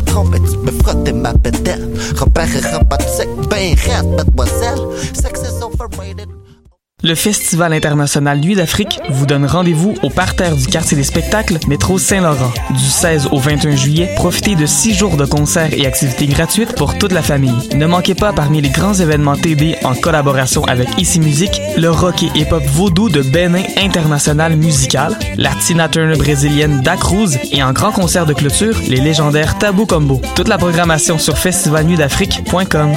te trompe et tu peux frotter robotique, ben. Sex is overrated. Le Festival international Nuit d'Afrique vous donne rendez-vous au parterre du quartier des spectacles Métro Saint-Laurent. Du 16 au 21 juillet, profitez de 6 jours de concerts et activités gratuites pour toute la famille. Ne manquez pas parmi les grands événements TD en collaboration avec Ici Musique, le rock et hip-hop vaudou de Benin International Musical, la Tina brésilienne Da Cruz et en grand concert de clôture, les légendaires Tabou Combo. Toute la programmation sur festivalnuitdafrique.com.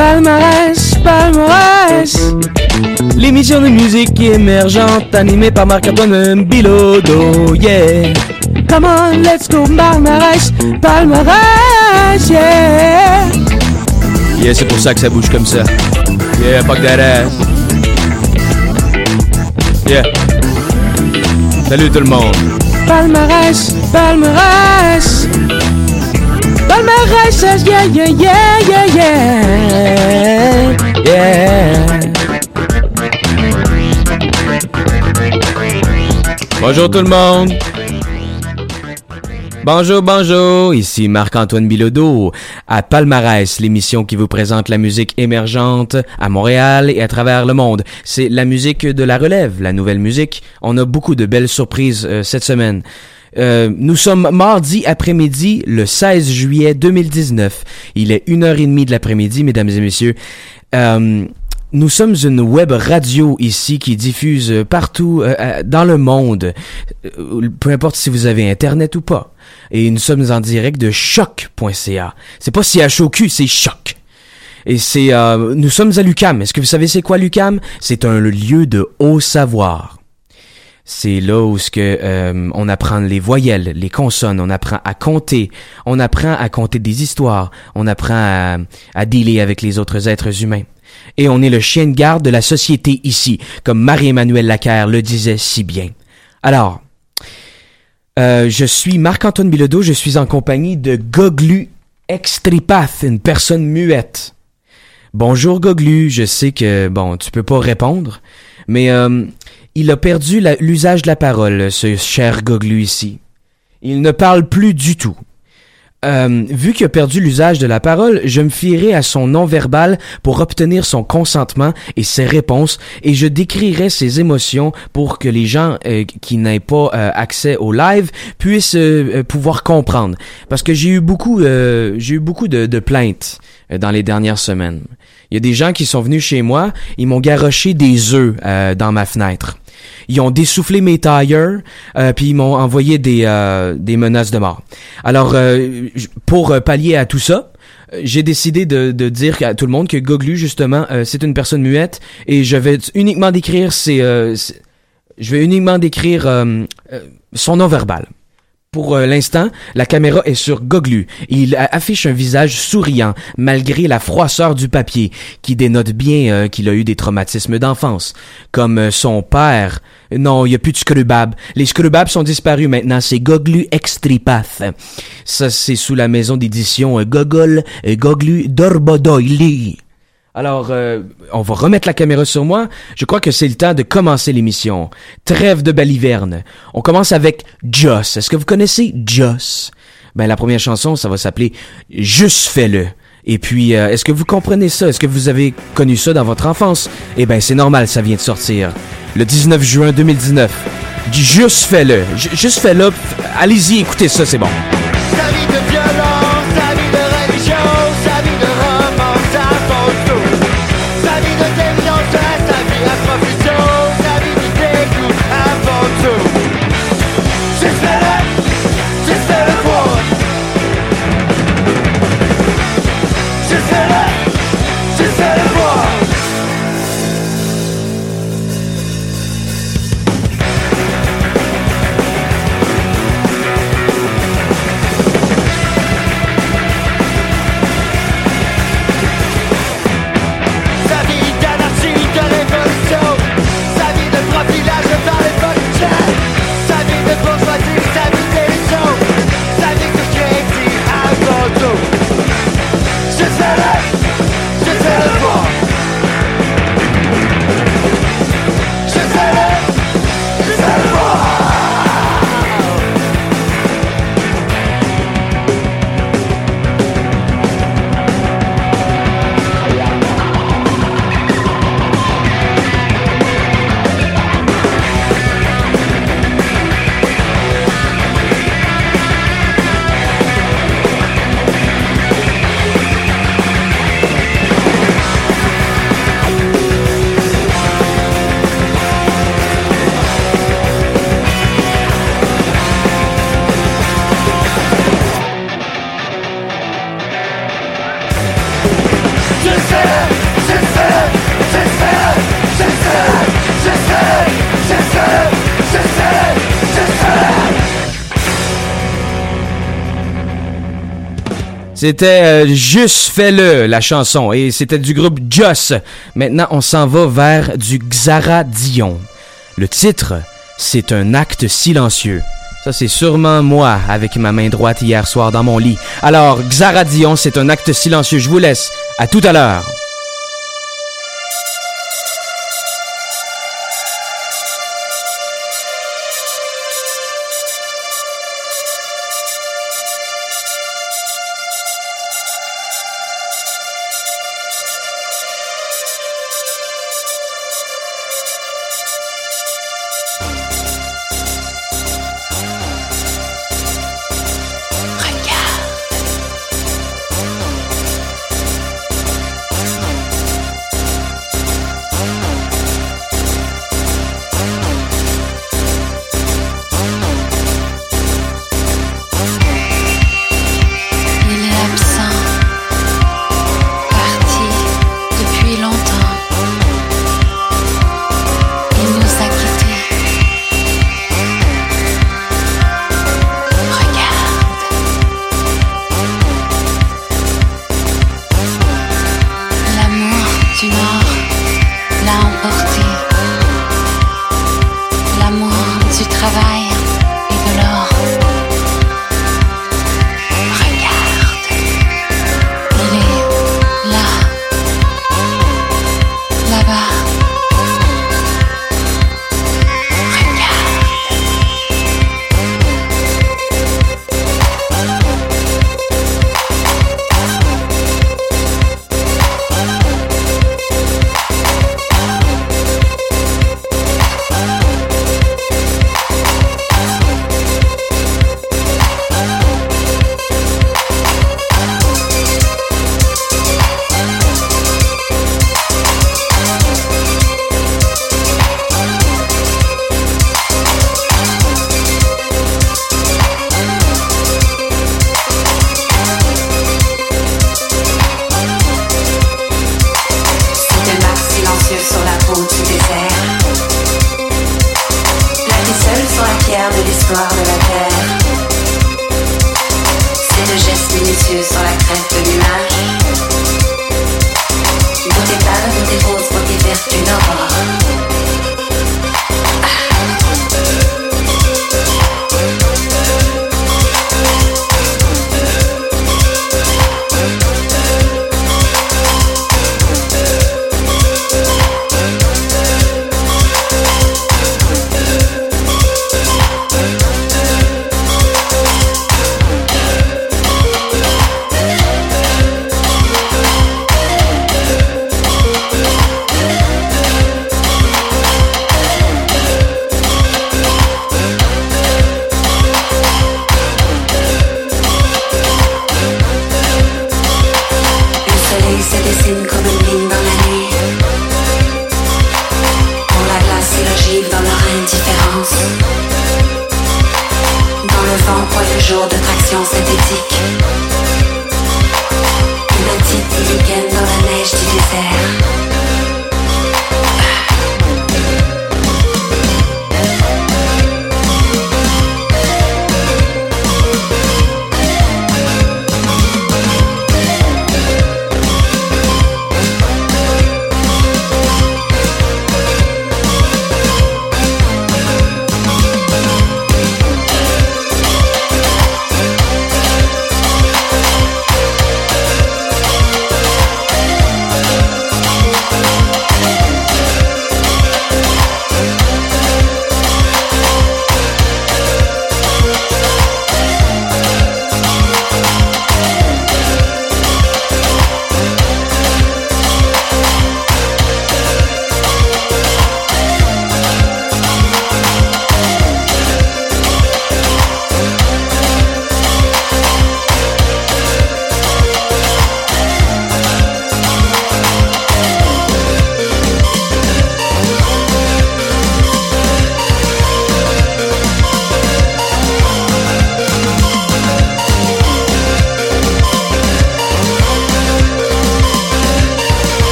Palmarès, palmarès L'émission de musique émergente animée par Marc-Antoine Bilodo, yeah Come on, let's go, palmarès, palmarès, yeah Yeah, c'est pour ça que ça bouge comme ça. Yeah, fuck that ass. Yeah. Salut tout le monde. Palmarès, palmarès Bonjour tout le monde Bonjour, bonjour, ici Marc-Antoine Bilodeau à Palmarès, l'émission qui vous présente la musique émergente à Montréal et à travers le monde. C'est la musique de la relève, la nouvelle musique. On a beaucoup de belles surprises euh, cette semaine. Euh, nous sommes mardi après-midi, le 16 juillet 2019. Il est une heure et demie de l'après-midi, mesdames et messieurs. Euh, nous sommes une web radio ici qui diffuse partout euh, euh, dans le monde, euh, peu importe si vous avez internet ou pas. Et nous sommes en direct de choc.ca. C'est pas CHOQ, c'est choc. Et c'est nous sommes à l'UCAM. Est-ce que vous savez c'est quoi l'UCAM C'est un lieu de haut savoir. C'est là où ce que euh, on apprend les voyelles, les consonnes, on apprend à compter, on apprend à compter des histoires, on apprend à, à dealer avec les autres êtres humains. Et on est le chien de garde de la société ici, comme Marie-Emmanuelle Lacaire le disait si bien. Alors, euh, je suis Marc-Antoine Bilodeau, je suis en compagnie de Goglu Extripath, une personne muette. Bonjour Goglu, je sais que, bon, tu peux pas répondre, mais euh, il a perdu l'usage de la parole, ce cher Goglu ici. Il ne parle plus du tout. Euh, vu qu'il a perdu l'usage de la parole, je me fierai à son non-verbal pour obtenir son consentement et ses réponses, et je décrirai ses émotions pour que les gens euh, qui n'aient pas euh, accès au live puissent pouvoir comprendre. Parce que j'ai eu beaucoup, j'ai eu beaucoup de, de plaintes dans les dernières semaines. Il y a des gens qui sont venus chez moi, ils m'ont garoché des œufs dans ma fenêtre. Ils ont dessoufflé mes tailleurs, euh, puis ils m'ont envoyé des, euh, des menaces de mort. Alors, euh, pour euh, pallier à tout ça, euh, j'ai décidé de, de dire à tout le monde que Goglu, justement, euh, c'est une personne muette, et je vais uniquement décrire ses... ses- je vais uniquement décrire son non-verbal. Pour euh, l'instant, la caméra est sur Goglu. Il affiche un visage souriant malgré la froisseur du papier qui dénote bien euh, qu'il a eu des traumatismes d'enfance. Comme euh, son père. Non, il n'y a plus de scrubab. Les scrubabs sont disparus maintenant. C'est Goglu Extripath. Ça, c'est sous la maison d'édition Gogol Goglu Dorbodoili. Alors, euh, on va remettre la caméra sur moi. Je crois que c'est le temps de commencer l'émission. Trêve de baliverne. On commence avec Joss. Est-ce que vous connaissez Joss? Ben, la première chanson, ça va s'appeler Juste fais-le. Et puis, euh, est-ce que vous comprenez ça? Est-ce que vous avez connu ça dans votre enfance? Eh ben, c'est normal, ça vient de sortir. Le 19 juin 2019. Juste fais-le. Juste fais-le. Allez-y, écoutez ça, c'est bon. C'était euh, Juste fais-le, la chanson, et c'était du groupe Joss. Maintenant, on s'en va vers du Xara Dion. Le titre, c'est un acte silencieux. Ça, c'est sûrement moi avec ma main droite hier soir dans mon lit. Alors, Xara Dion, c'est un acte silencieux. Je vous laisse. À tout à l'heure.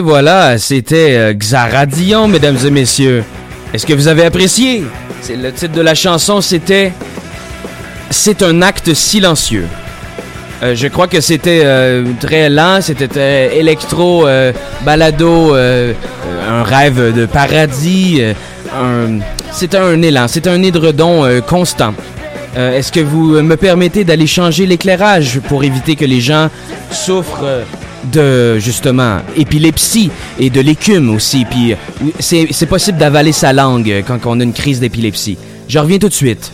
Et voilà, c'était euh, Xaradion, mesdames et messieurs. Est-ce que vous avez apprécié? C'est le titre de la chanson, c'était C'est un acte silencieux. Euh, je crois que c'était euh, très lent, c'était électro, balado, un rêve de paradis. C'était un élan, c'était un édredon constant. Est-ce que vous me permettez d'aller changer l'éclairage pour éviter que les gens souffrent de justement épilepsie et de l'écume aussi. Puis euh, c'est possible d'avaler sa langue euh, quand on a une crise d'épilepsie. Je reviens tout de suite.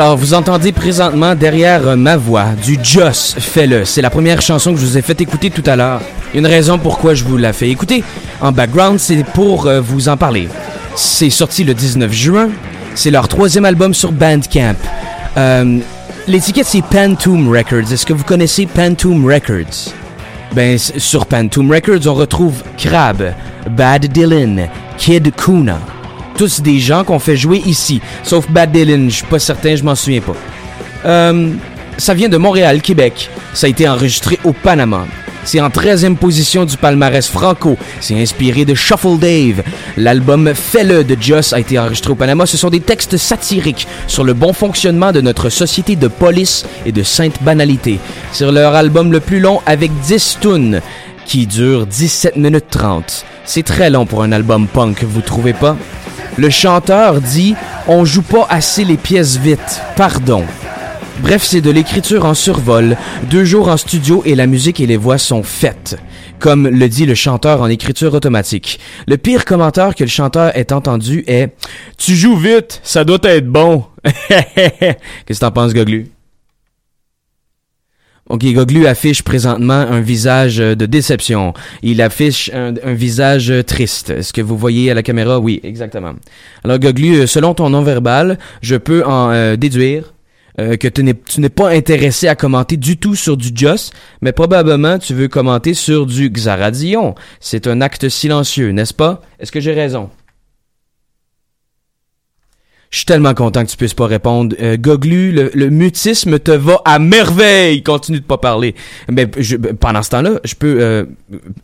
Alors, vous entendez présentement derrière euh, ma voix du Joss Fais-le. C'est la première chanson que je vous ai fait écouter tout à l'heure. Une raison pourquoi je vous la fais écouter en background, c'est pour euh, vous en parler. C'est sorti le 19 juin. C'est leur troisième album sur Bandcamp. Euh, L'étiquette, c'est Pantoum Records. Est-ce que vous connaissez Pantoum Records? Ben, sur Pantoum Records, on retrouve Crab, Bad Dylan, Kid Kuna. Tous des gens qu'on fait jouer ici. Sauf Bad Dylan, je suis pas certain, je m'en souviens pas. Euh, ça vient de Montréal, Québec. Ça a été enregistré au Panama. C'est en 13e position du palmarès franco. C'est inspiré de Shuffle Dave. L'album Fais-le de Joss a été enregistré au Panama. Ce sont des textes satiriques sur le bon fonctionnement de notre société de police et de sainte banalité. C'est leur album le plus long avec 10 tunes qui dure 17 minutes 30. C'est très long pour un album punk, vous trouvez pas? Le chanteur dit On joue pas assez les pièces vite, pardon. Bref, c'est de l'écriture en survol, deux jours en studio et la musique et les voix sont faites. Comme le dit le chanteur en écriture automatique. Le pire commentaire que le chanteur ait entendu est Tu joues vite, ça doit être bon. Qu'est-ce que t'en penses, Goglu? Ok, Goglu affiche présentement un visage euh, de déception. Il affiche un, visage euh, triste. Est-ce que vous voyez à la caméra? Oui, exactement. Alors, Goglu, euh, selon ton non-verbal, je peux en déduire que tu n'es pas intéressé à commenter du tout sur du Joss, mais probablement tu veux commenter sur du Xaradion. C'est un acte silencieux, n'est-ce pas? Est-ce que j'ai raison? Je suis tellement content que tu puisses pas répondre. Euh, Goglu, le, le mutisme te va à merveille. Continue de pas parler. Mais je- pendant ce temps-là, je peux euh,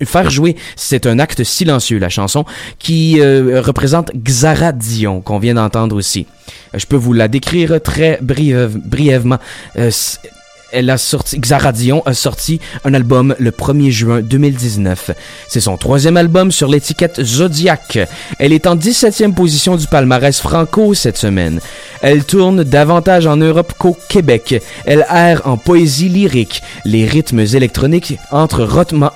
faire jouer. C'est un acte silencieux, la chanson, qui euh, représente Xaradion, qu'on vient d'entendre aussi. Euh, Je peux vous la décrire très briève- brièvement. Elle a sorti, Xaradion a sorti un album le 1er juin 2019. C'est son troisième album sur l'étiquette Zodiac. Elle est en 17e position du palmarès franco cette semaine. Elle tourne davantage en Europe qu'au Québec. Elle erre en poésie lyrique, les rythmes électroniques entre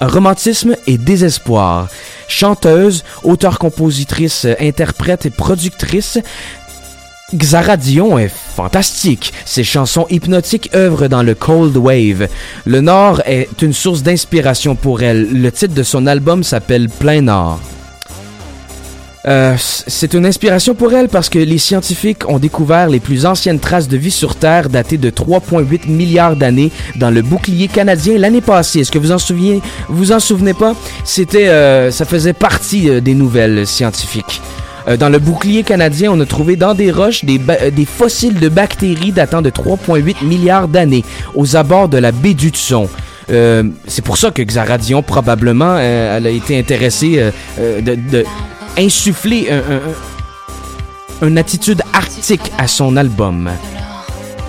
romantisme et désespoir. Chanteuse, auteure-compositrice, interprète et productrice, Xaradion est fantastique. Ses chansons hypnotiques œuvrent dans le cold wave. Le Nord est une source d'inspiration pour elle. Le titre de son album s'appelle Plein Nord. Euh, c'est une inspiration pour elle parce que les scientifiques ont découvert les plus anciennes traces de vie sur Terre datées de 3,8 milliards d'années dans le bouclier canadien l'année passée. Est-ce que vous en souvenez Vous en souvenez pas? C'était, euh, ça faisait partie euh, des nouvelles scientifiques. Euh, dans le bouclier canadien, on a trouvé dans des roches des, euh, fossiles de bactéries datant de 3,8 milliards d'années aux abords de la baie du Tson. Euh, c'est pour ça que Xaradion, probablement, euh, a été intéressée de, insuffler un- une attitude arctique à son album.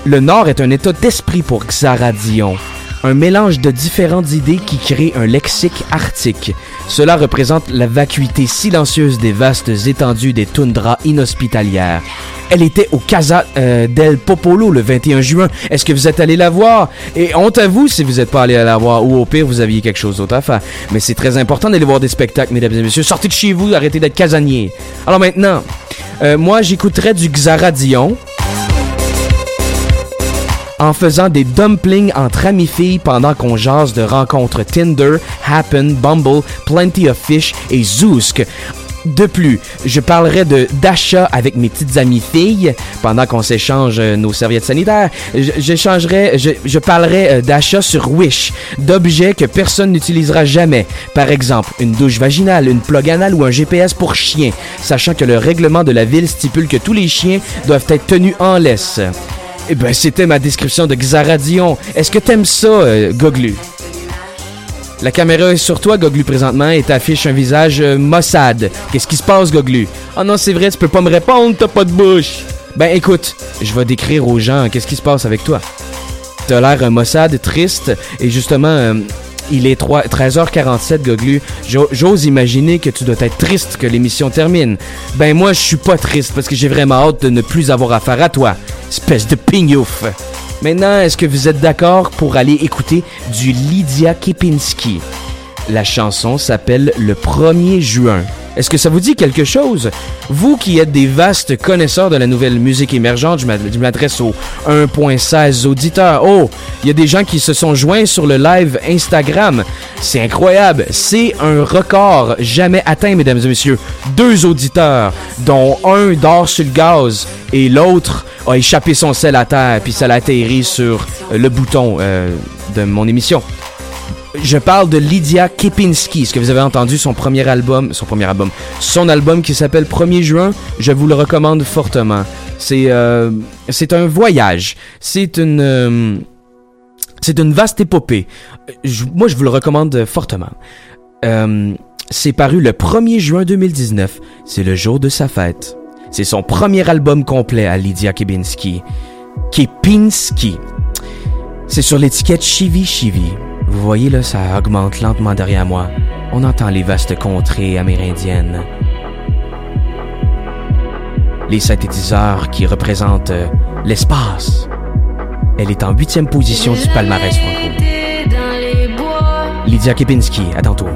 Le Nord est un état d'esprit pour Xaradion, un mélange de différentes idées qui crée un lexique arctique. Cela représente la vacuité silencieuse des vastes étendues des toundras inhospitalières. Elle était au Casa euh, del Popolo le 21 juin. Est-ce que vous êtes allé la voir? Et honte à vous si vous n'êtes pas allé la voir, ou au pire, vous aviez quelque chose d'autre à faire. Mais c'est très important d'aller voir des spectacles, mesdames et messieurs. Sortez de chez vous, arrêtez d'être casanier. Alors maintenant, euh, moi, j'écouterais du Xaradion en faisant des dumplings entre amis filles pendant qu'on jase de rencontres Tinder, Happen, Bumble, Plenty of Fish et Zoosk. De plus, je parlerai de d'achat avec mes petites amies filles pendant qu'on s'échange euh, nos serviettes sanitaires. Je- je parlerai euh, d'achat sur Wish, d'objets que personne n'utilisera jamais. Par exemple, une douche vaginale, une plug anale ou un GPS pour chien, sachant que le règlement de la ville stipule que tous les chiens doivent être tenus en laisse. Eh ben, c'était ma description de Xaradion. Est-ce que t'aimes ça, euh, Goglu? La caméra est sur toi, Goglu, présentement, et t'affiche un visage euh, Mossad. Qu'est-ce qui se passe, Goglu? Oh non, c'est vrai, tu peux pas me répondre, t'as pas de bouche. Ben écoute, je vais décrire aux gens qu'est-ce qui se passe avec toi. T'as l'air un Mossad triste, et justement, euh, il est 3 13h47, Goglu. Jo- J'ose imaginer que tu dois être triste que l'émission termine. Ben moi, je suis pas triste parce que j'ai vraiment hâte de ne plus avoir affaire à toi. Espèce de pignouf. Maintenant, est-ce que vous êtes d'accord pour aller écouter du Lydia Kipinski? La chanson s'appelle Le 1er juin. Est-ce que ça vous dit quelque chose? Vous qui êtes des vastes connaisseurs de la nouvelle musique émergente, je m'ad- je m'adresse aux 1.16 auditeurs. Oh, il y a des gens qui se sont joints sur le live Instagram. C'est incroyable. C'est un record jamais atteint, mesdames et messieurs. Deux auditeurs, dont un dort sur le gaz et l'autre a échappé son sel à terre, puis ça l'a atterri sur le bouton euh, de mon émission. Je parle de Lydia Kipinski. Est-ce que vous avez entendu son premier album, son premier album, son album qui s'appelle 1er juin? Je vous le recommande fortement. C'est euh, c'est un voyage. C'est une euh, c'est une vaste épopée. Je- moi, je vous le recommande fortement. Euh, c'est paru le 1er juin 2019. C'est le jour de sa fête. C'est son premier album complet à Lydia Kibinski. Kipinski. C'est sur l'étiquette Chivi Chivi. Vous voyez là, ça augmente lentement derrière moi. On entend les vastes contrées amérindiennes. Les synthétiseurs qui représentent euh, l'espace. Elle est en huitième position du palmarès franco. Lydia Kipinski, à tantôt.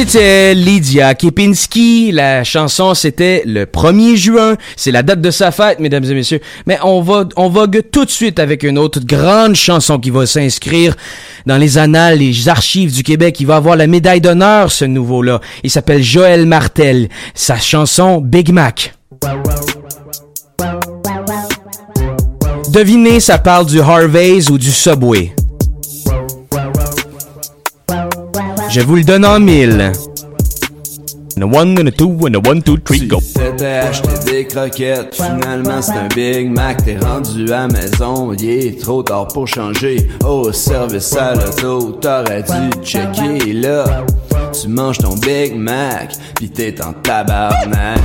C'était Lydia Kepinski. La chanson, c'était le 1er juin. C'est la date de sa fête, mesdames et messieurs. Mais on va, on vogue tout de suite avec une autre grande chanson qui va s'inscrire dans les annales, les archives du Québec. Il va avoir la médaille d'honneur, ce nouveau-là. Il s'appelle Joël Martel. Sa chanson Big Mac. Devinez, ça parle du Harvey's ou du Subway. Je vous le donne en mille. And a one and a two and a one, two, three, go. T'étais acheté des croquettes, finalement c'est un Big Mac, t'es rendu à maison, il est trop tard pour changer. Au service à l'auto, t'aurais dû checker là. Tu manges ton Big Mac, pis t'es en tabarnak.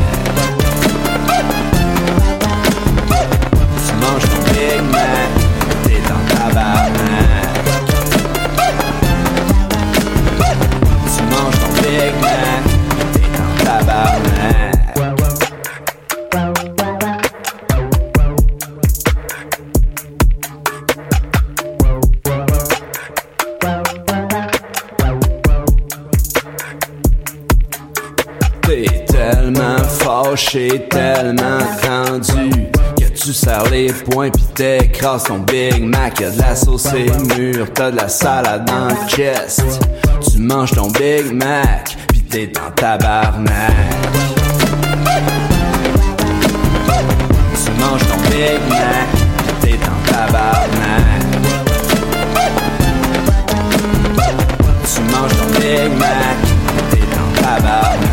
Fâché, tellement tendu Que tu serres les poings pis t'écrases ton Big Mac. Y'a de la sauce et mûre, t'as de la salade dans le chest. Tu manges ton Big Mac pis t'es en tabarnak. Tu manges ton Big Mac pis t'es en tabarnak. Tu manges ton Big Mac pis t'es en tabarnak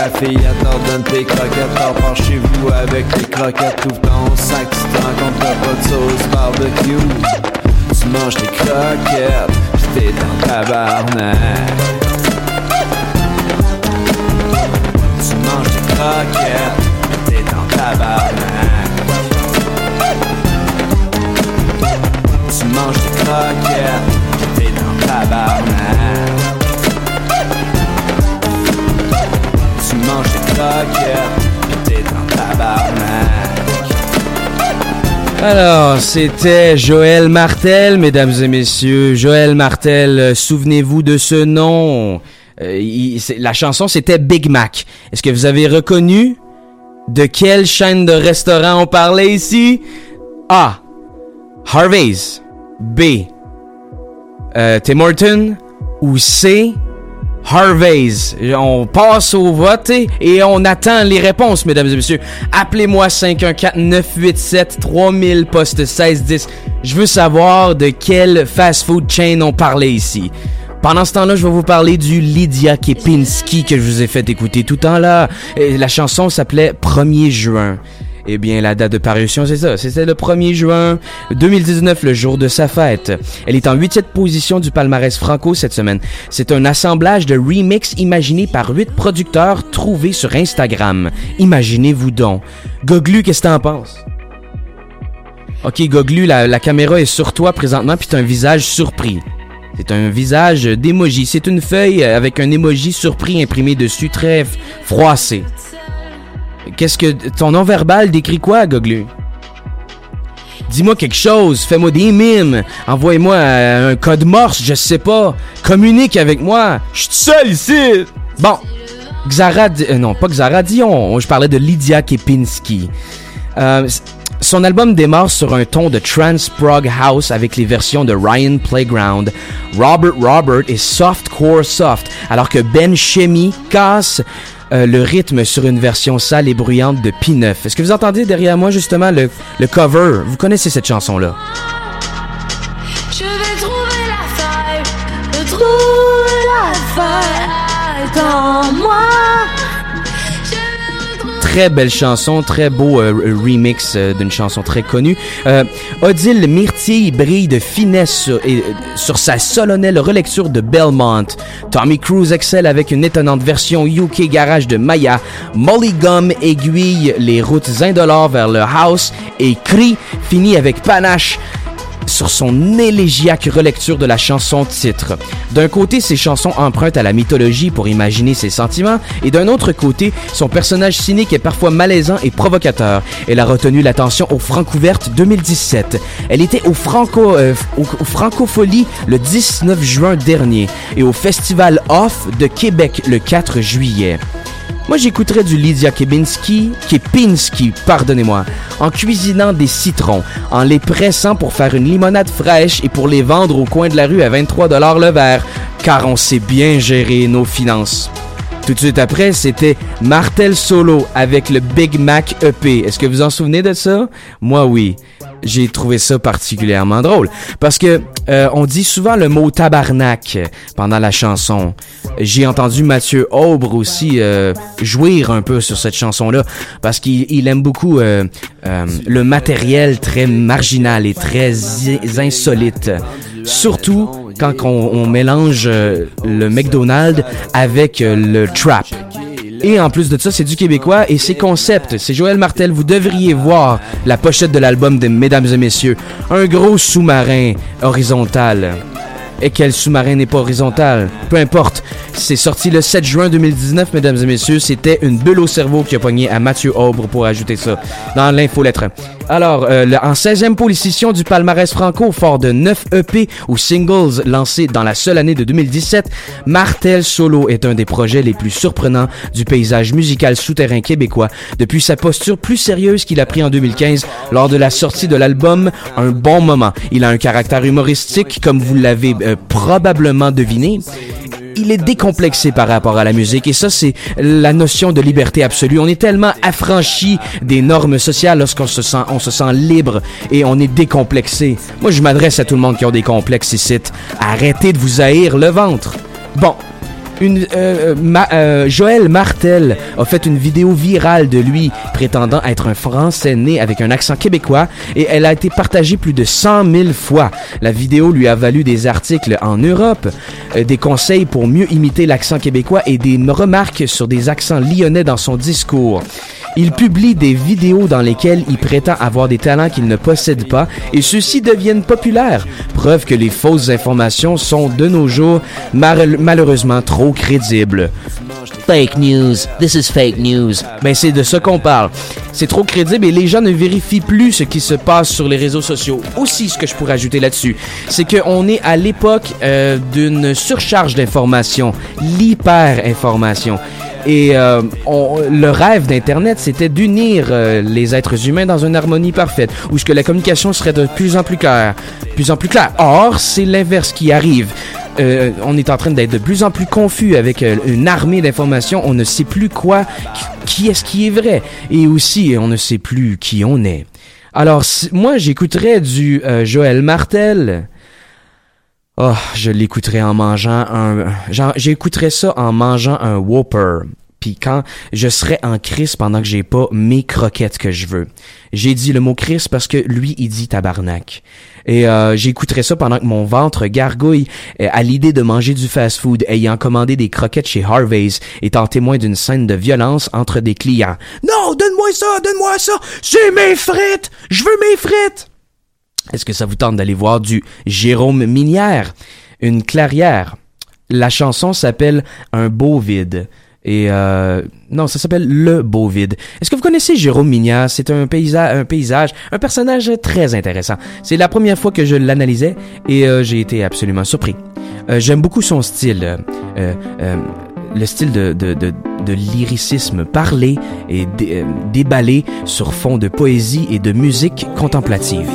La fille, elle t'ordonne tes croquettes, t'en pars chez vous avec tes croquettes T'ouvres ton sac, tu te rends pas de sauce barbecue. Tu manges tes croquettes, pis t'es en tabarnak. Tu manges tes croquettes, pis t'es en tabarnak. Tu manges tes croquettes, pis t'es en tabarnak Alors, c'était Joël Martel, mesdames et messieurs. Joël Martel, euh, souvenez-vous de ce nom. Euh, la chanson, c'était Big Mac. Est-ce que vous avez reconnu de quelle chaîne de restaurant on parlait ici? A. Harvey's. B. Euh, Tim Horton. Ou C. Harvey's. On passe au vote et- on attend les réponses, mesdames et messieurs. Appelez-moi 514-987-3000, poste 1610. Je veux savoir de quelle fast-food chain on parlait ici. Pendant ce temps-là, je vais vous parler du Lydia Kepinski que je vous ai fait écouter tout temps là. La chanson s'appelait 1er juin. Eh bien, la date de parution, c'est ça. C'était le 1er juin 2019, le jour de sa fête. Elle est en huitième position du palmarès franco cette semaine. C'est un assemblage de remix imaginé par huit producteurs trouvés sur Instagram. Imaginez-vous donc. Goglu, qu'est-ce que t'en penses? Ok, Goglu, la, caméra est sur toi présentement, puis t'as un visage surpris. C'est un visage d'émoji. C'est une feuille avec un emoji surpris imprimé dessus, très froissé. Qu'est-ce que ton nom verbal décrit quoi, Goglu? Dis-moi quelque chose, fais-moi des mimes, envoie-moi euh, un code morse, je sais pas. Communique avec moi. Je suis seul ici. Bon, Xara, euh, non pas Xara Dion, je parlais de Lydia Kepinski. Euh, son album démarre sur un ton de trance prog house avec les versions de Ryan Playground, Robert Robert et Softcore Soft, alors que Ben Chemi casse euh, le rythme sur une version sale et bruyante de P9. Est-ce que vous entendez derrière moi justement le, le cover? Vous connaissez cette chanson-là Je vais trouver la faille. Très belle chanson, très beau euh, remix euh, d'une chanson très connue. Euh, Odile Myrtille brille de finesse sur, euh, sa solennelle relecture de Belmont. Tommy Cruise excelle avec une étonnante version UK garage de Maya. Molly Gum aiguille les routes indolores vers le house et Cree finit avec panache sur son élégiaque relecture de la chanson titre. D'un côté, ses chansons empruntent à la mythologie pour imaginer ses sentiments, et d'un autre côté, son personnage cynique est parfois malaisant et provocateur. Elle a retenu l'attention au Francouverte 2017. Elle était au Franco, euh, le 19 juin dernier et au Festival Off de Québec le 4 juillet. Moi, j'écouterais du Lydia Kebinski, Kepinski, pardonnez-moi, en cuisinant des citrons, en les pressant pour faire une limonade fraîche et pour les vendre au coin de la rue à 23 dollars le verre, car on sait bien gérer nos finances. Tout de suite après, c'était Martel Solo avec le Big Mac EP. Est-ce que vous en souvenez de ça? Moi, oui. J'ai trouvé ça particulièrement drôle. Parce que euh, on dit souvent le mot tabarnak pendant la chanson. J'ai entendu Mathieu Aubre aussi euh, jouir un peu sur cette chanson-là. Parce qu'il il aime beaucoup euh, euh, le matériel très marginal et très insolite. Surtout quand on, on mélange euh, le McDonald's avec euh, le trap. Et en plus de ça, c'est du québécois et c'est concept. C'est Joël Martel. Vous devriez voir la pochette de l'album de Mesdames et Messieurs. Un gros sous-marin horizontal. Et quel sous-marin n'est pas horizontal? Peu importe. C'est sorti le 7 juin 2019, mesdames et messieurs. C'était une bulle au cerveau qui a pogné à Mathieu Aubre pour ajouter ça dans l'infolettre. Alors, euh, le- en 16e position du palmarès franco, fort de 9 EP ou singles lancés dans la seule année de 2017, Martel Solo est un des projets les plus surprenants du paysage musical souterrain québécois depuis sa posture plus sérieuse qu'il a pris en 2015 lors de la sortie de l'album Un bon moment. Il a un caractère humoristique, comme vous l'avez euh, probablement deviné il est décomplexé par rapport à la musique et ça c'est la notion de liberté absolue. On est tellement affranchi des normes sociales lorsqu'on se sent on se sent libre et on est décomplexé. Moi je m'adresse à tout le monde qui a des complexes ici. Arrêtez de vous haïr le ventre. Bon, euh, Ma- euh, Joël Martel a fait une vidéo virale de lui prétendant être un Français né avec un accent québécois et elle a été partagée plus de 100 000 fois. La vidéo lui a valu des articles en Europe, euh, des conseils pour mieux imiter l'accent québécois et des remarques sur des accents lyonnais dans son discours. Il publie des vidéos dans lesquelles il prétend avoir des talents qu'il ne possède pas et ceux-ci deviennent populaires. Preuve que les fausses informations sont de nos jours mal- malheureusement trop crédibles. Fake news, this is fake news. Ben c'est de ça qu'on parle. C'est trop crédible et les gens ne vérifient plus ce qui se passe sur les réseaux sociaux. Aussi, ce que je pourrais ajouter là-dessus, c'est qu'on est à l'époque euh, d'une surcharge d'informations, l'hyper-information. Et euh, on- le rêve d'Internet, c'était d'unir euh, les êtres humains dans une harmonie parfaite, où ce que la communication serait de plus en plus claire, plus en plus claire. Or, c'est l'inverse qui arrive. Euh, on est en train d'être de plus en plus confus avec euh, une armée d'informations. On ne sait plus quoi, qui est-ce qui est vrai, et aussi on ne sait plus qui on est. Alors, moi, j'écouterais du euh, Joël Martel. Oh, je l'écouterais en mangeant un... genre, J'écouterais ça en mangeant un Whopper. Puis quand je serais en crise pendant que j'ai pas mes croquettes que je veux. J'ai dit le mot crise parce que lui, il dit tabarnak. Et euh, j'écouterais ça pendant que mon ventre gargouille euh, à l'idée de manger du fast-food ayant commandé des croquettes chez Harvey's étant témoin d'une scène de violence entre des clients. Non, donne-moi ça, donne-moi ça, c'est mes frites, je veux mes frites. Est-ce que ça vous tente d'aller voir du Jérôme Minière, une clairière? La chanson s'appelle Un beau vide. Et euh, non, ça s'appelle Le Beau Vide. Est-ce que vous connaissez Jérôme Minière? C'est un paysage, un personnage très intéressant. C'est la première fois que je l'analysais et euh, j'ai été absolument surpris. Euh, J'aime beaucoup son style. Le style de, de, de, de lyricisme parlé et euh, déballé sur fond de poésie et de musique contemplative.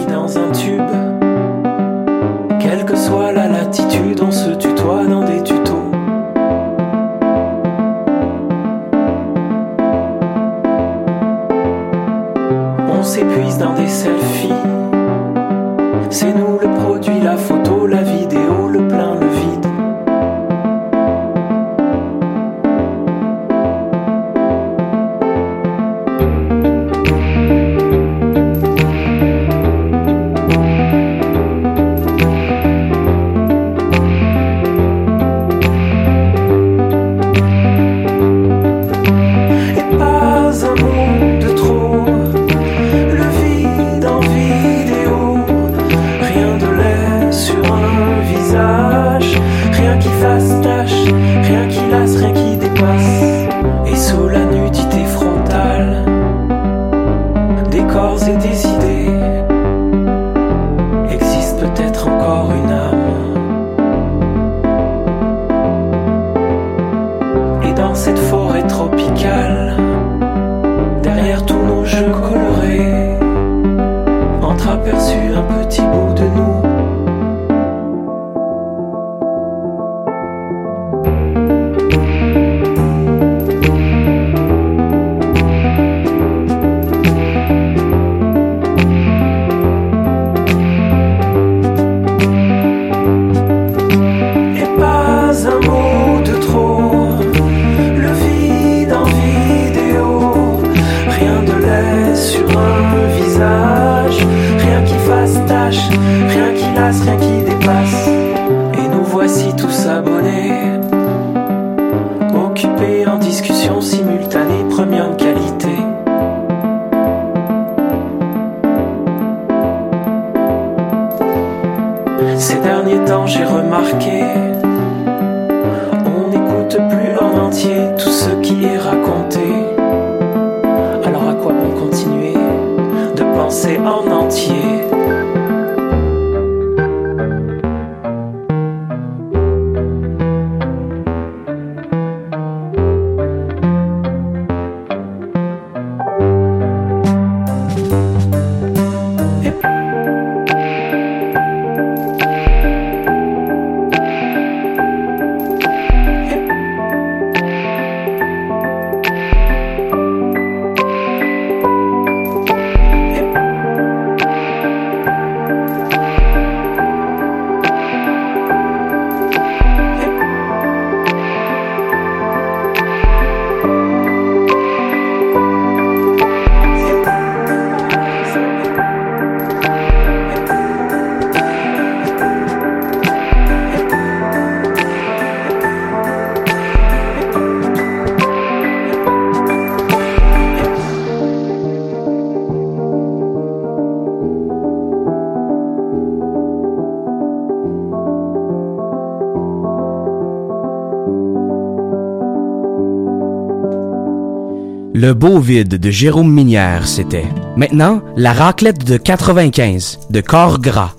Le beau vide de Jérôme Minière, c'était. Maintenant, la raclette de 95 de Corps Gras.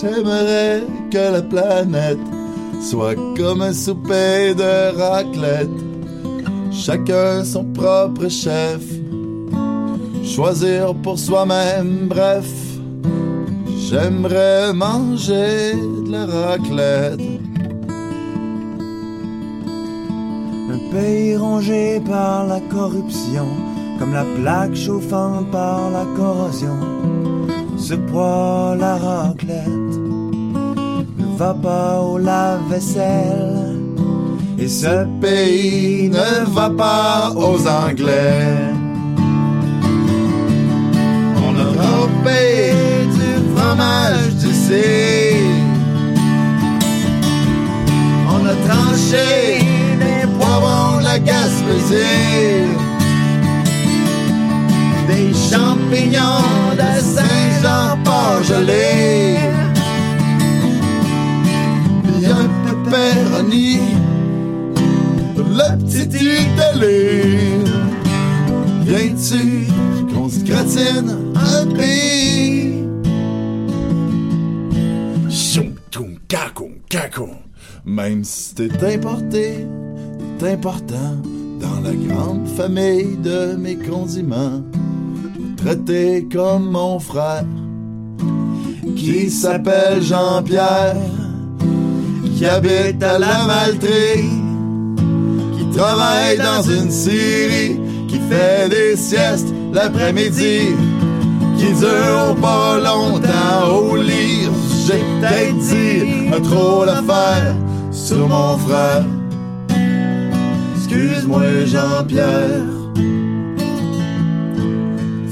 J'aimerais que la planète soit comme un souper de raclette. Chacun son propre chef. Choisir pour soi-même, bref. J'aimerais manger de la raclette. Un pays rongé par la corruption, comme la plaque chauffante par la corrosion. Ce poids, la raclette, ne va pas au lave-vaisselle. Et ce pays ne va pas aux Anglais. On a trempé du On a tranché des poivrons de la Gaspésie. Des champignons de Saint-Jean-Port gelés. Puis un pepperoni le petit Italie. Viens-tu qu'on se gratine un pays? Cacon, cacon. Même si t'es importé, t'es important dans la grande famille de mes condiments. Traité comme mon frère, qui s'appelle Jean-Pierre, qui habite à la Maltrie qui travaille dans une scierie, qui fait des siestes l'après-midi, qui dure pas longtemps au lit. J'ai peut-être dit un trop l'affaire sur mon frère. Excuse-moi Jean-Pierre.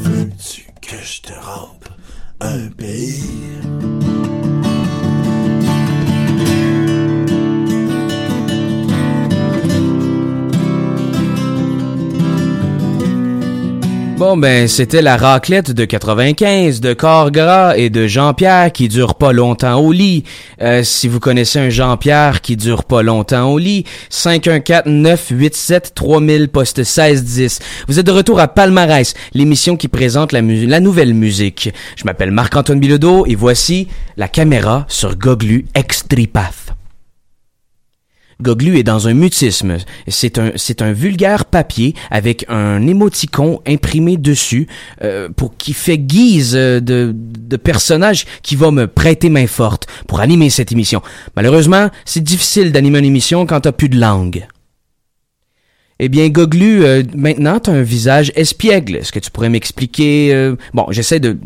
Veux-tu que je te rampe un pays? Bon, ben, c'était la raclette de 95 de Corps Gras et de Jean-Pierre qui dure pas longtemps au lit. Euh, si vous connaissez un Jean-Pierre qui dure pas longtemps au lit, 514-987-3000, poste 1610. Vous êtes de retour à Palmarès, l'émission qui présente la, nouvelle musique. Je m'appelle Marc-Antoine Bilodeau et voici la caméra sur Goglu Extripath. Goglu est dans un mutisme. C'est un, c'est un vulgaire papier avec un émoticon imprimé dessus euh, pour qui fait guise de, de personnage qui va me prêter main forte pour animer cette émission. Malheureusement, c'est difficile d'animer une émission quand t'as plus de langue. Eh bien, Goglu, euh, maintenant, t'as un visage espiègle. Est-ce que tu pourrais m'expliquer... euh, Bon, j'essaie de,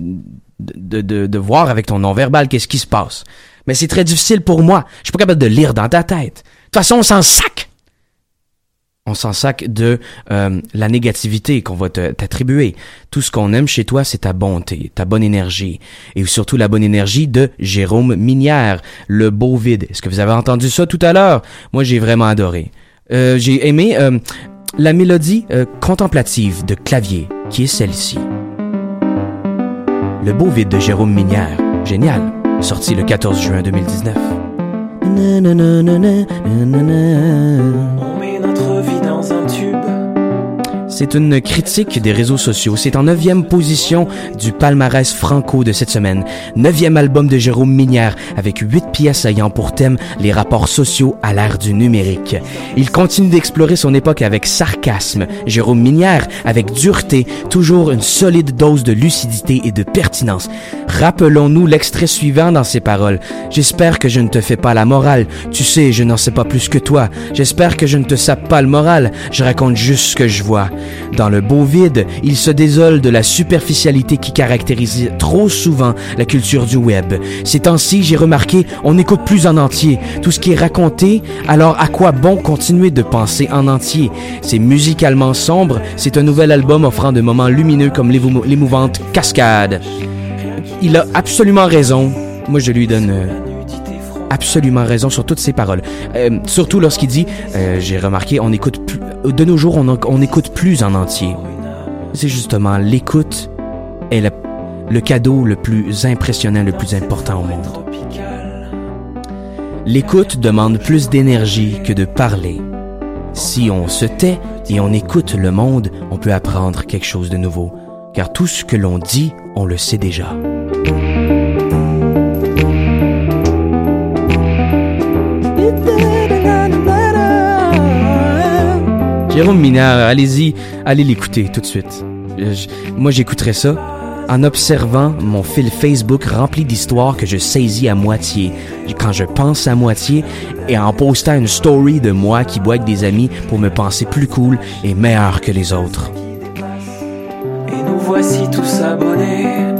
de, de, de voir avec ton non-verbal qu'est-ce qui se passe. Mais c'est très difficile pour moi. Je suis pas capable de lire dans ta tête. De toute façon, on s'en sac. On s'en sac de euh, la négativité qu'on va t'attribuer. Tout ce qu'on aime chez toi, c'est ta bonté, ta bonne énergie. Et surtout la bonne énergie de Jérôme Minière, le beau vide. Est-ce que vous avez entendu ça tout à l'heure? Moi, j'ai vraiment adoré. Euh, j'ai aimé euh, la mélodie contemplative de clavier, qui est celle-ci. Le beau vide de Jérôme Minière. Génial. Sorti le 14 juin 2019. On met notre vie dans un tube. C'est une critique des réseaux sociaux. C'est en neuvième position du palmarès franco de cette semaine. Neuvième album de Jérôme Minière avec huit pièces ayant pour thème les rapports sociaux à l'ère du numérique. Il continue d'explorer son époque avec sarcasme. Jérôme Minière avec dureté, toujours une solide dose de lucidité et de pertinence. Rappelons-nous l'extrait suivant dans ses paroles. J'espère que je ne te fais pas la morale. Tu sais, je n'en sais pas plus que toi. J'espère que je ne te sape pas le moral. Je raconte juste ce que je vois. Dans le beau vide, il se désole de la superficialité qui caractérise trop souvent la culture du web. Ces temps-ci, j'ai remarqué, on n'écoute plus en entier. Tout ce qui est raconté, alors à quoi bon continuer de penser en entier? C'est musicalement sombre, c'est un nouvel album offrant de moments lumineux comme l'émou- l'émouvante Cascade. Il a absolument raison. Moi, je lui donne euh, absolument raison sur toutes ses paroles. Euh, surtout lorsqu'il dit, euh, j'ai remarqué, on écoute plus, de nos jours, on, écoute plus en entier. C'est justement l'écoute est le cadeau le plus impressionnant, le plus important au monde. L'écoute demande plus d'énergie que de parler. Si on se tait et on écoute le monde, on peut apprendre quelque chose de nouveau. Car tout ce que l'on dit, on le sait déjà. Jérôme Minard, allez-y, allez l'écouter tout de suite. Euh, moi, j'écouterai ça en observant mon fil Facebook rempli d'histoires que je saisis à moitié, quand je pense à moitié, et en postant une story de moi qui boit avec des amis pour me penser plus cool et meilleur que les autres. Et nous voici tous abonnés,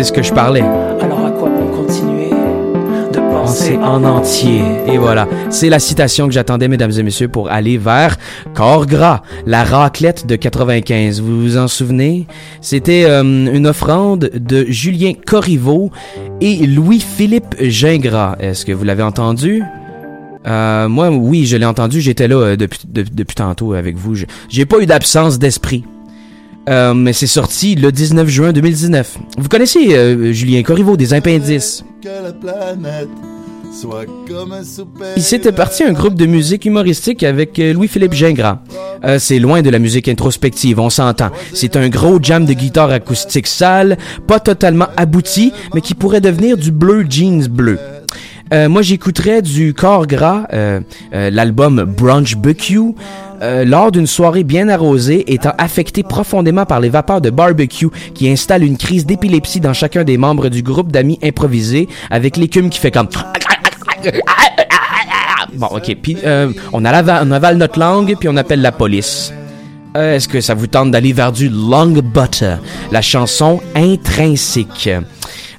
C'est ce que je parlais. Alors à quoi bon continuer de penser Penser en entier. Et voilà, c'est la citation que j'attendais, mesdames et messieurs, pour aller vers Corps Gras, la raclette de 95. Vous vous en souvenez? C'était euh, une offrande de Julien Corriveau et Louis-Philippe Gingras. Est-ce que vous l'avez entendu? Euh, moi, oui, je l'ai entendu. J'étais là euh, depuis, de- depuis tantôt avec vous. J'ai pas eu d'absence d'esprit. Euh, mais c'est sorti le 19 juin 2019. Vous connaissez euh, Julien Corriveau des Impendices? Il s'était parti un groupe de musique humoristique avec euh, Louis-Philippe Gingras. Euh, c'est loin de la musique introspective, on s'entend. C'est un gros jam de guitare acoustique sale, pas totalement abouti, mais qui pourrait devenir du bleu jeans bleu. Euh, moi, j'écouterais du corps gras, euh, euh, l'album Brunch BQ, euh, lors d'une soirée bien arrosée, étant affecté profondément par les vapeurs de barbecue qui installent une crise d'épilepsie dans chacun des membres du groupe d'amis improvisés, avec l'écume qui fait comme... Bon, ok. Puis euh, on, avale, on avale notre langue, puis on appelle la police. Est-ce que ça vous tente d'aller vers du Long Butter, la chanson intrinsèque?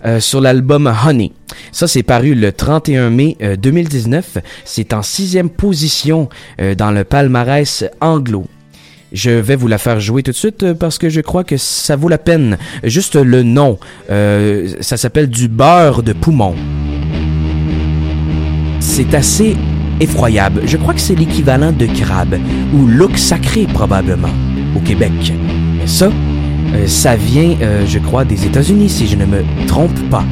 Euh, sur l'album Honey. Ça, c'est paru le 31 mai euh, 2019. C'est en sixième position euh, dans le palmarès anglo. Je vais vous la faire jouer tout de suite euh, parce que je crois que ça vaut la peine. Juste le nom. Euh, ça s'appelle du beurre de poumon. C'est assez effroyable. Je crois que c'est l'équivalent de crabe ou look sacré probablement au Québec. Mais ça, euh, ça vient, euh, je crois, des États-Unis si je ne me trompe pas.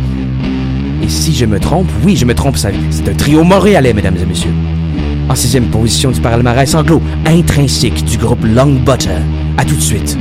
Et si je me trompe, oui, je me trompe, ça- c'est un trio montréalais, mesdames et messieurs. En sixième position du palmarès anglo, intrinsèque du groupe Long Butter. À tout de suite.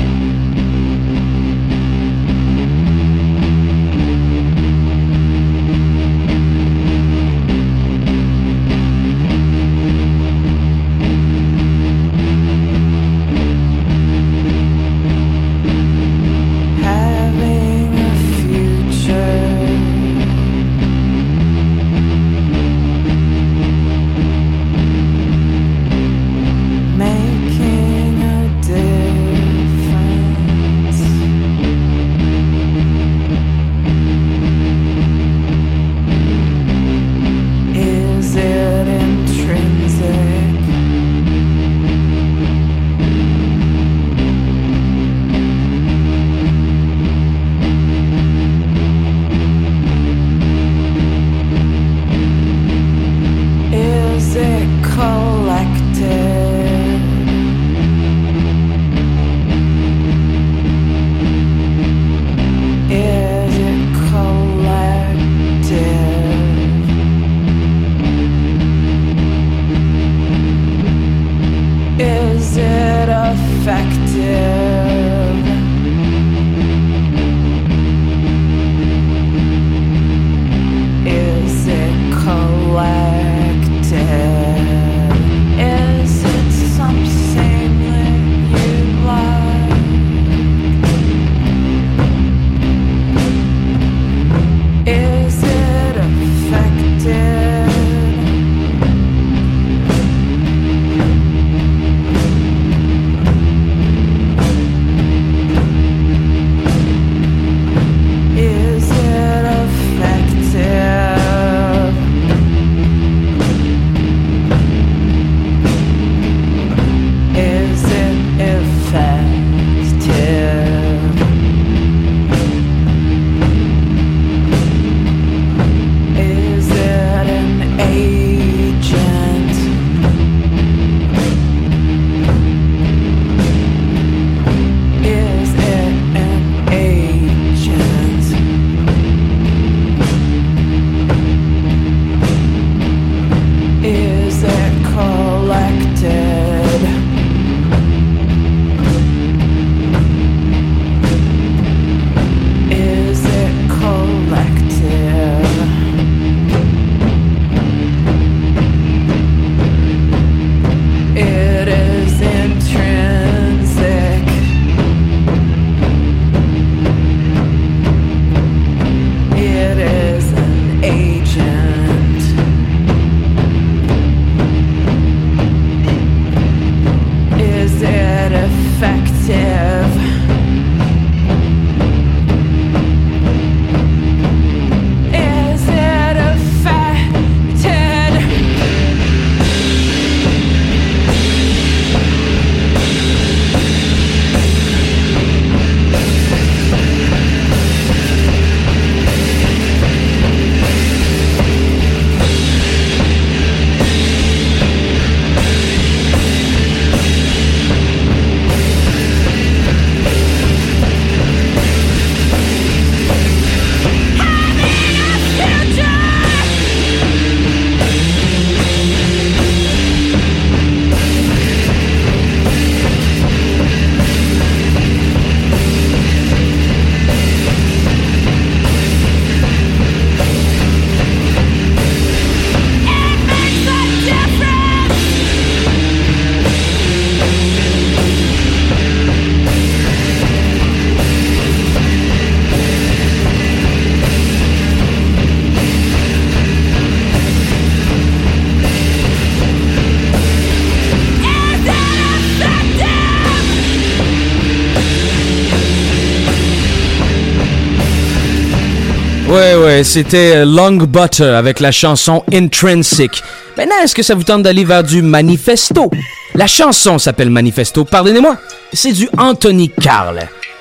C'était euh, Long Butter avec la chanson Intrinsic. Maintenant, est-ce que ça vous tente d'aller vers du manifesto? La chanson s'appelle Manifesto, pardonnez-moi. C'est du Anthony Carl.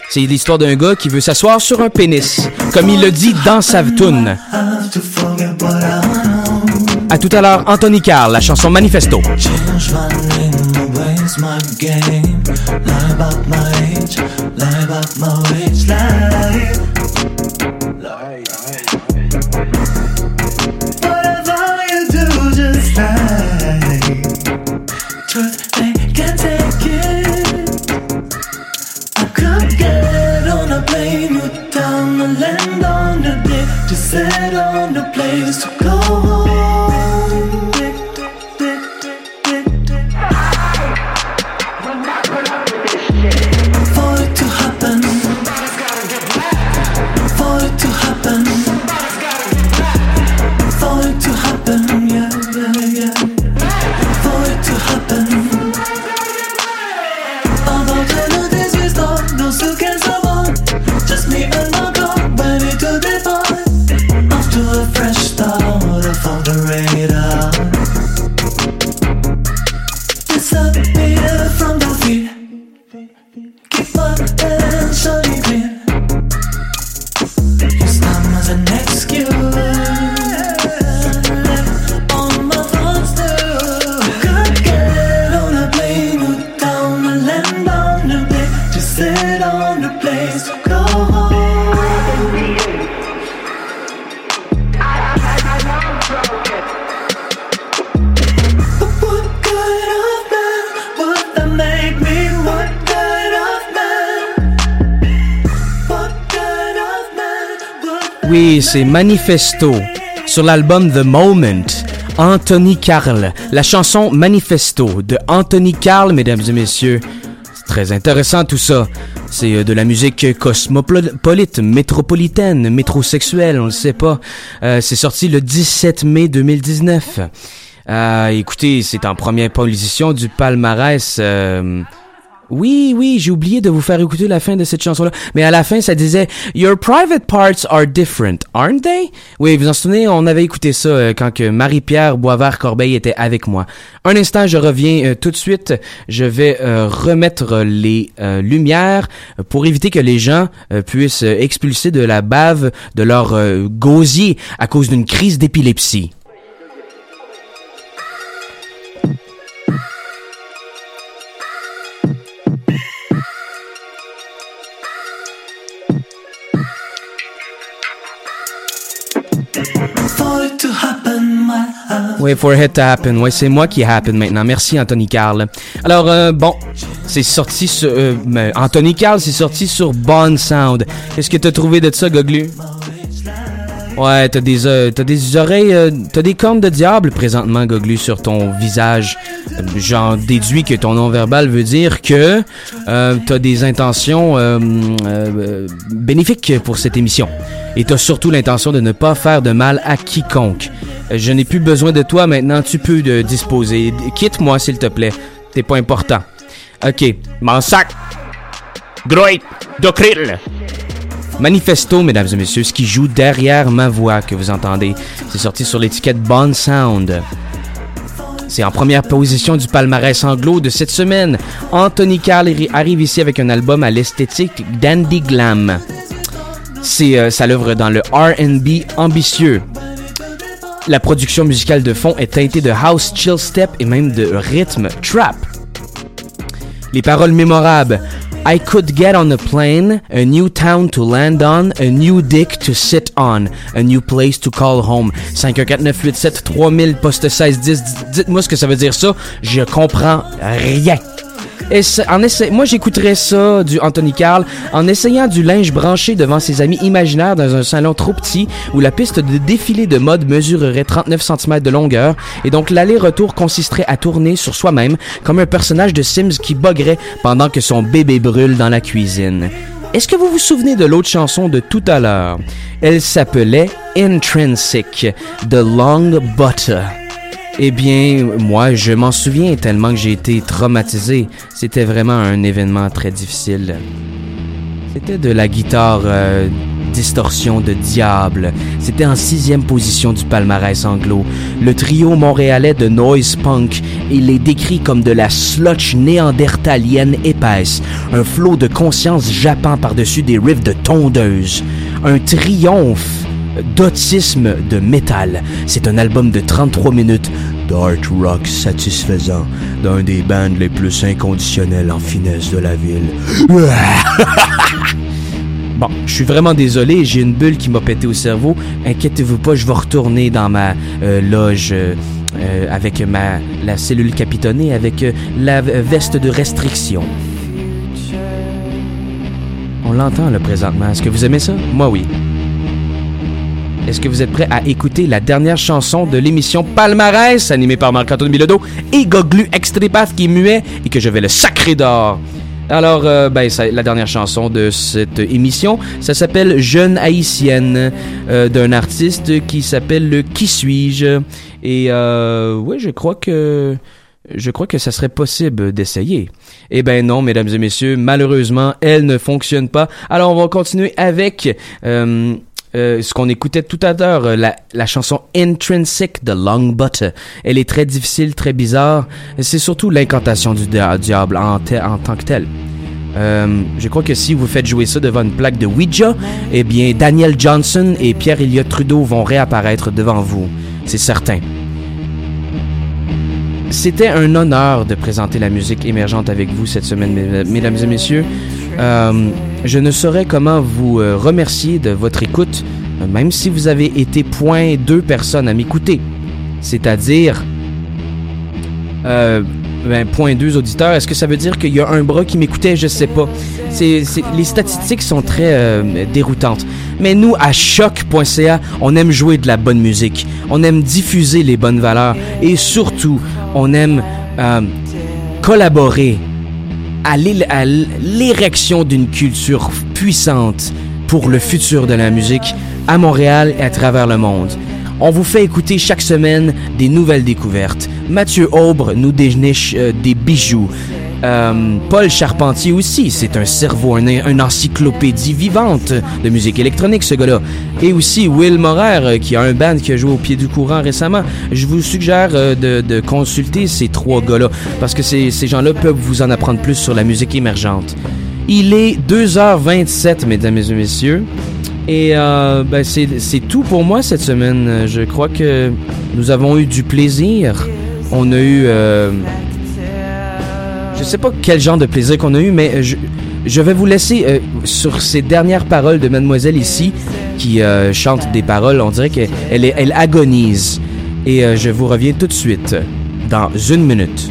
C'est l'histoire d'un gars qui veut s'asseoir sur un pénis, comme il le dit dans sa tune. À tout à l'heure, Anthony Carl, la chanson Manifesto. C'est Manifesto sur l'album The Moment. Anthony Carl, la chanson Manifesto de Anthony Carl, mesdames et messieurs. C'est très intéressant tout ça. C'est euh, de la musique cosmopolite, métropolitaine, métrosexuelle, on le sait pas. Euh, c'est sorti le 17 mai 2019. Euh, écoutez, c'est en première position du palmarès. Oui, oui, j'ai oublié de vous faire écouter la fin de cette chanson-là. Mais à la fin, ça disait Your private parts are different, aren't they? Oui, vous en souvenez, on avait écouté ça euh, quand que Marie-Pierre Boisvert-Corbeil était avec moi. Un instant, je reviens euh, tout de suite. Je vais euh, remettre les lumières pour éviter que les gens puissent expulser de la bave de leur gosier à cause d'une crise d'épilepsie. Oui, for it to happen. Oui, c'est moi qui happen maintenant. Merci, Anthony Carl. Alors, euh, bon, c'est sorti sur... euh, Anthony Carl, c'est sorti sur Bond Sound. Qu'est-ce que t'as trouvé de ça, Goglu? Ouais, t'as des, euh, t'as des oreilles... euh, t'as des cornes de diable présentement, Goglu, sur ton visage. J'en déduis que ton nom verbal veut dire que euh, t'as des intentions bénéfiques pour cette émission. Et t'as surtout l'intention de ne pas faire de mal à quiconque. Euh, Je n'ai plus besoin de toi maintenant, tu peux disposer. Quitte-moi, s'il te plaît. T'es pas important. Ok, m'en sac. Groit, docril. Manifesto, mesdames et messieurs, ce qui joue derrière ma voix que vous entendez. C'est sorti sur l'étiquette Bond Sound. C'est en première position du palmarès anglo de cette semaine. Anthony Carl arri- arrive ici avec un album à l'esthétique dandy glam. C'est euh, ça l'œuvre dans le R&B ambitieux. La production musicale de fond est teintée de house chill step et même de rythme trap. Les paroles mémorables. I could get on a plane, a new town to land on, a new dick to sit on, a new place to call home. 514-987 3000 poste 16 10. Dites-moi ce que ça veut dire ça. Je comprends rien. En moi, j'écouterais ça du Anthony Carl en essayant du linge branché devant ses amis imaginaires dans un salon trop petit où la piste de défilé de mode mesurerait 39 cm de longueur et donc l'aller-retour consisterait à tourner sur soi-même comme un personnage de Sims qui boguerait pendant que son bébé brûle dans la cuisine. Est-ce que vous vous souvenez de l'autre chanson de tout à l'heure? Elle s'appelait Intrinsic, The Long Butter. Eh bien, moi, je m'en souviens tellement que j'ai été traumatisé. C'était vraiment un événement très difficile. C'était de la guitare euh, distorsion de diable. C'était en sixième position du palmarès anglo. Le trio montréalais de noise punk, il est décrit comme de la slotch néandertalienne épaisse, un flot de conscience jappant par-dessus des riffs de tondeuse, un triomphe d'autisme de métal. C'est un album de 33 minutes d'art rock satisfaisant d'un des bands les plus inconditionnels en finesse de la ville. Bon, je suis vraiment désolé, j'ai une bulle qui m'a pété au cerveau. Inquiétez-vous pas, je vais retourner dans ma euh, loge euh, euh, avec ma la cellule capitonnée avec la veste de restriction. On l'entend là présentement. Est-ce que vous aimez ça? Moi oui. Est-ce que vous êtes prêts à écouter la dernière chanson de l'émission Palmarès, animée par Marc-Antoine Bilodeau et Goglu Extrépath qui est muet et que je vais le sacrer d'or? Alors, euh, ben, c'est la dernière chanson de cette émission, ça s'appelle Jeune haïtienne euh, d'un artiste qui s'appelle le Qui suis-je? Et euh, oui, je crois que je crois que ça serait possible d'essayer. Eh ben non, mesdames et messieurs, malheureusement, elle ne fonctionne pas. Alors, on va continuer avec euh, euh, ce qu'on écoutait tout à l'heure, euh, la, la chanson Intrinsic de Longbutt. Elle est très difficile, très bizarre. C'est surtout l'incantation du dia- diable en, en tant que telle. Euh, je crois que si vous faites jouer ça devant une plaque de Ouija, eh bien Daniel Johnson et Pierre Elliott Trudeau vont réapparaître devant vous. C'est certain. C'était un honneur de présenter la musique émergente avec vous cette semaine, mes- mesdames et messieurs. Euh, je ne saurais comment vous euh, remercier de votre écoute, euh, même si vous avez été point deux personnes à m'écouter. C'est-à-dire, euh, ben, point deux auditeurs. Est-ce que ça veut dire qu'il y a un bras qui m'écoutait? Je sais pas. Les statistiques sont très déroutantes. Mais nous, à choc.ca, on aime jouer de la bonne musique. On aime diffuser les bonnes valeurs. Et surtout, on aime collaborer à l'é- à l'érection d'une culture puissante pour le futur de la musique à Montréal et à travers le monde. On vous fait écouter chaque semaine des nouvelles découvertes. Mathieu Aubre nous déniche euh, des bijoux. Euh, Paul Charpentier aussi, c'est un cerveau, un, une encyclopédie vivante de musique électronique, ce gars-là. Et aussi Will Morer, euh, qui a un band qui a joué au pied du courant récemment. Je vous suggère euh, de, de consulter ces trois gars-là, parce que ces, ces gens-là peuvent vous en apprendre plus sur la musique émergente. Il est 2h27, mesdames et messieurs. Et euh, ben, c'est tout pour moi cette semaine. Je crois que nous avons eu du plaisir. On a eu... euh, sais pas quel genre de plaisir qu'on a eu, mais je, je vais vous laisser euh, sur ces dernières paroles de mademoiselle ici, qui euh, chante des paroles. On dirait qu'elle elle, agonise. Et euh, je vous reviens tout de suite, dans une minute.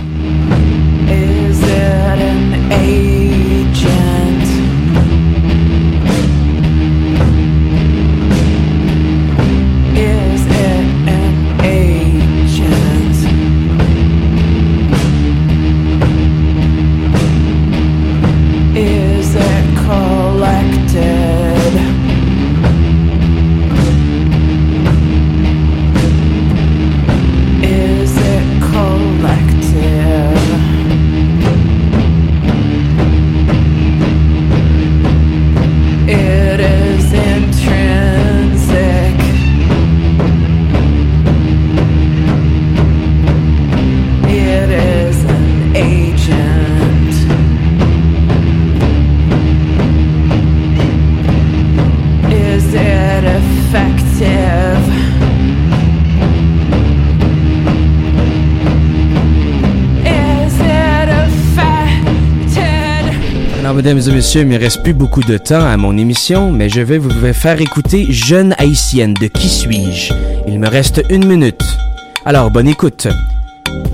said mesdames et messieurs, il me reste plus beaucoup de temps à mon émission, mais je vais vous faire écouter Jeune haïtienne de Qui suis-je? Il me reste une minute. Alors, bonne écoute.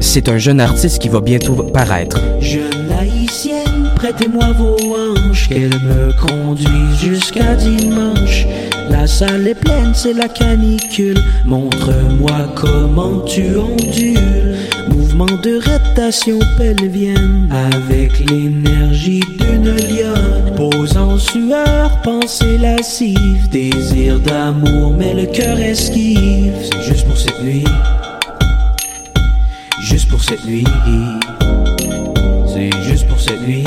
C'est un jeune artiste qui va bientôt paraître. Jeune haïtienne, prêtez-moi vos hanches, qu'elle me conduise jusqu'à dimanche. La salle est pleine, c'est la canicule. Montre-moi comment tu ondules. Mouvement de rétation pelvienne, avec l'énergie d'une lionne. Pose en sueur, pensée lascive, désir d'amour, mais le cœur esquive. C'est juste pour cette nuit. Juste pour cette nuit. C'est juste pour cette nuit.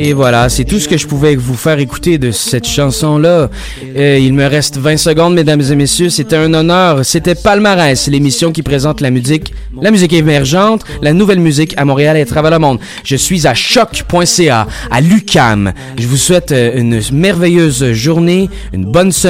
Et voilà, c'est tout ce que je pouvais vous faire écouter de cette chanson-là. Euh, il me reste 20 secondes, mesdames et messieurs. C'était un honneur. C'était Palmarès, l'émission qui présente la musique, la musique émergente, la nouvelle musique à Montréal et à travers le monde. Je suis à choc.ca, à l'UCAM. Je vous souhaite euh, une merveilleuse journée, une bonne semaine.